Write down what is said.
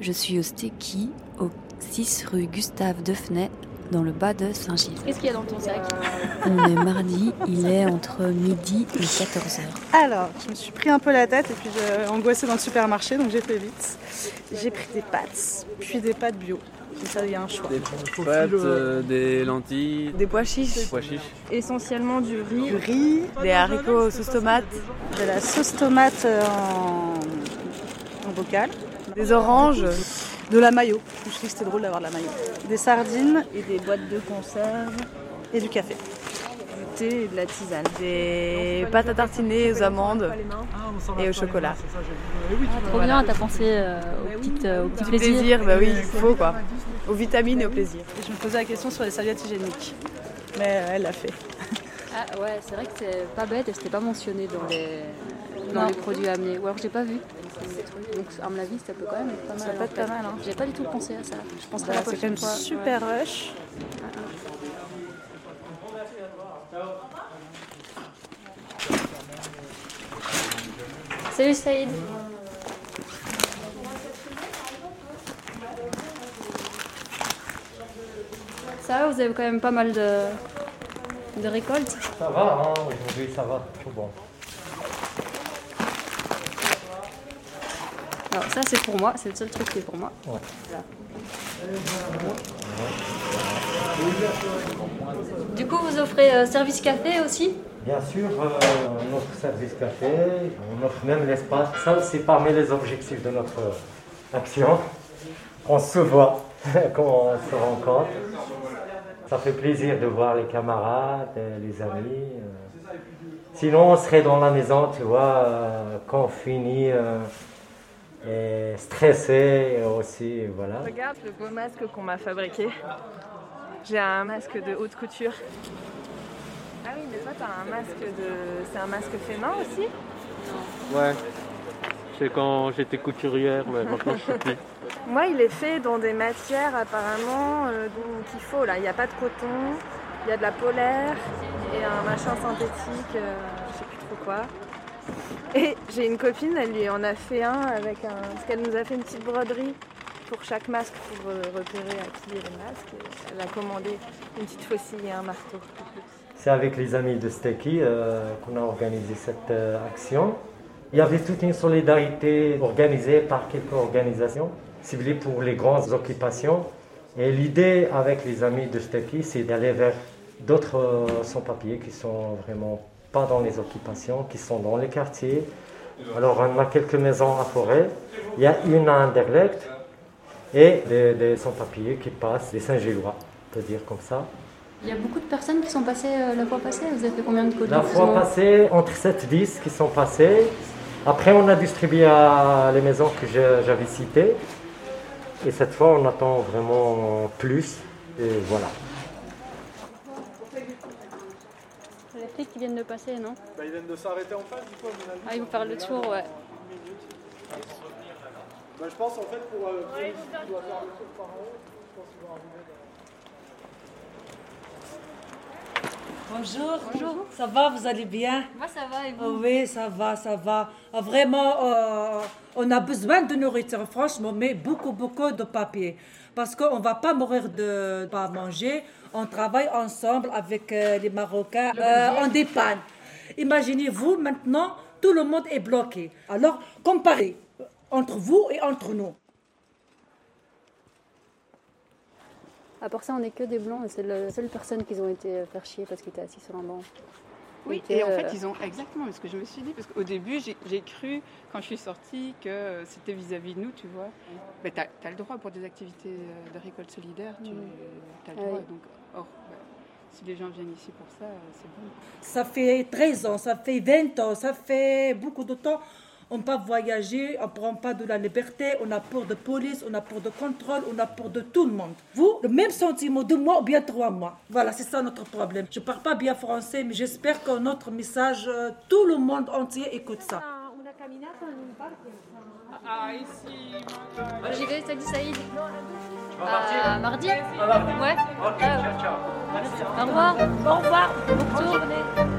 Je suis au Stéqui, au 6 rue Gustave Defnay, dans le bas de Saint-Gilles. Qu'est-ce qu'il y a dans ton sac On est mardi, il est entre midi et 14h. Alors, je me suis pris un peu la tête et puis j'ai angoissé dans le supermarché, donc j'ai fait vite. J'ai pris des pâtes, puis des pâtes bio. Ça, il y a un choix. Des pâtes, euh, des lentilles, Des pois chiches, des pois chiches. essentiellement du riz, Du riz, des haricots sauce tomate, de la sauce tomate euh, en, en bocal, des oranges de la mayo. Je me suis dit que c'était drôle d'avoir de la mayo. Des sardines et des boîtes de conserve, et du café. du thé et de la tisane. Des pâtes à tartiner aux amandes et au chocolat. Trop bien, t'as pensé euh, au, petit, euh, au petit Du plaisir. bah oui, il faut quoi. Aux vitamines et au plaisir. Et je me posais la question sur les serviettes hygiéniques. Mais elle l'a fait. Ah ouais, c'est vrai que c'est pas bête et c'était pas mentionné dans les, dans les produits amenés. Ou alors j'ai pas vu. Donc à mon avis, ça peut quand même être pas mal. Ça peut être pas mal, hein. J'ai pas du tout pensé à ça. Je Bah, la c'est quand prochaine même fois. super rush. Salut Saïd. Ça va, vous avez quand même pas mal de, de récoltes. Ça va, hein, aujourd'hui ça va, tout bon. Alors ça c'est pour moi, c'est le seul truc qui est pour moi. Ouais. Voilà. Du coup vous offrez euh, service café aussi? Bien sûr, euh, notre service café, on offre même l'espace. Ça, c'est parmi les objectifs de notre action. On se voit quand on se rencontre. Ça fait plaisir de voir les camarades, euh, les amis. euh. Sinon, on serait dans la maison, tu vois, euh, quand on finit, euh, et stressé aussi, voilà. Regarde le beau masque qu'on m'a fabriqué. J'ai un masque de haute couture. Ah oui, mais toi t'as un masque de. C'est un masque fait main aussi? Ouais. C'est quand j'étais couturière, mais maintenant je sais plus. Moi, il est fait dans des matières apparemment euh, qu'il faut. Là, il n'y a pas de coton, il y a de la polaire et un machin synthétique, euh, je sais plus trop quoi. Et j'ai une copine, elle lui en a fait un avec un. Parce qu'elle nous a fait une petite broderie pour chaque masque pour euh, repérer à qui est le masque. Elle a commandé une petite faucille et un marteau. C'est avec les amis de Stekki euh, qu'on a organisé cette euh, action. Il y avait toute une solidarité organisée par quelques organisations ciblées pour les grandes occupations. Et l'idée avec les amis de Stekki, c'est d'aller vers d'autres euh, sans-papiers qui sont vraiment pas dans les occupations, qui sont dans les quartiers. Alors on a quelques maisons à Forêt, il y a une à Anderlecht et des, des sans-papiers qui passent, des Saint-Gillois, on peut dire comme ça. Il y a beaucoup de personnes qui sont passées euh, la fois passée. Vous avez fait combien de colis La fois passée, entre 7 et 10 qui sont passés. Après, on a distribué à les maisons que j'avais citées. Et cette fois, on attend vraiment plus. Et voilà. Les flics qui viennent de passer, non Bah, ils viennent de s'arrêter en face, du coup, à mon avis. Ah, ils vont faire le tour, ouais. Bah, je pense en fait pour. Euh, pour- il doit faire le tour par en haut. Je pense qu'ils vont arriver. Bonjour. Bonjour. Ça va, vous allez bien? Moi ça va et vous? Oui, ça va, ça va. Ah, Vraiment, euh, on a besoin de nourriture, franchement, mais beaucoup, beaucoup de papier. Parce qu'on ne va pas mourir de pas manger. On travaille ensemble avec euh, les Marocains. Euh, on dépanne. Imaginez-vous, maintenant, tout le monde est bloqué. Alors, comparez entre vous et entre nous. À part ça, on n'est que des blancs et c'est la seule personne qu'ils ont été euh, faire chier parce qu'ils étaient assis sur un banc. Oui, et en étaient, fait, euh, ils ont exactement ce que je me suis dit, parce qu'au début, j'ai cru, quand je suis sortie, que euh, c'était vis-à-vis de nous, tu vois. Mais tu as, le droit pour des activités euh, de récolte solidaire, tu as le Ah droit. oui. Donc, or, bah, si les gens viennent ici pour ça, euh, c'est bon. Ça fait 13 ans, ça fait 20 ans, ça fait beaucoup de temps. On ne peut pas voyager, on ne prend pas de la liberté, on a peur de police, on a peur de contrôle, on a peur de tout le monde. Vous, le même sentiment, deux mois ou bien trois mois. Voilà, c'est ça notre problème. Je ne parle pas bien français, mais j'espère que notre message, euh, tout le monde entier écoute ça. Ah, ici, J'y vais, ça dit Saïd À mardi Ouais. Ah, Au revoir. Au revoir. Bonne journée.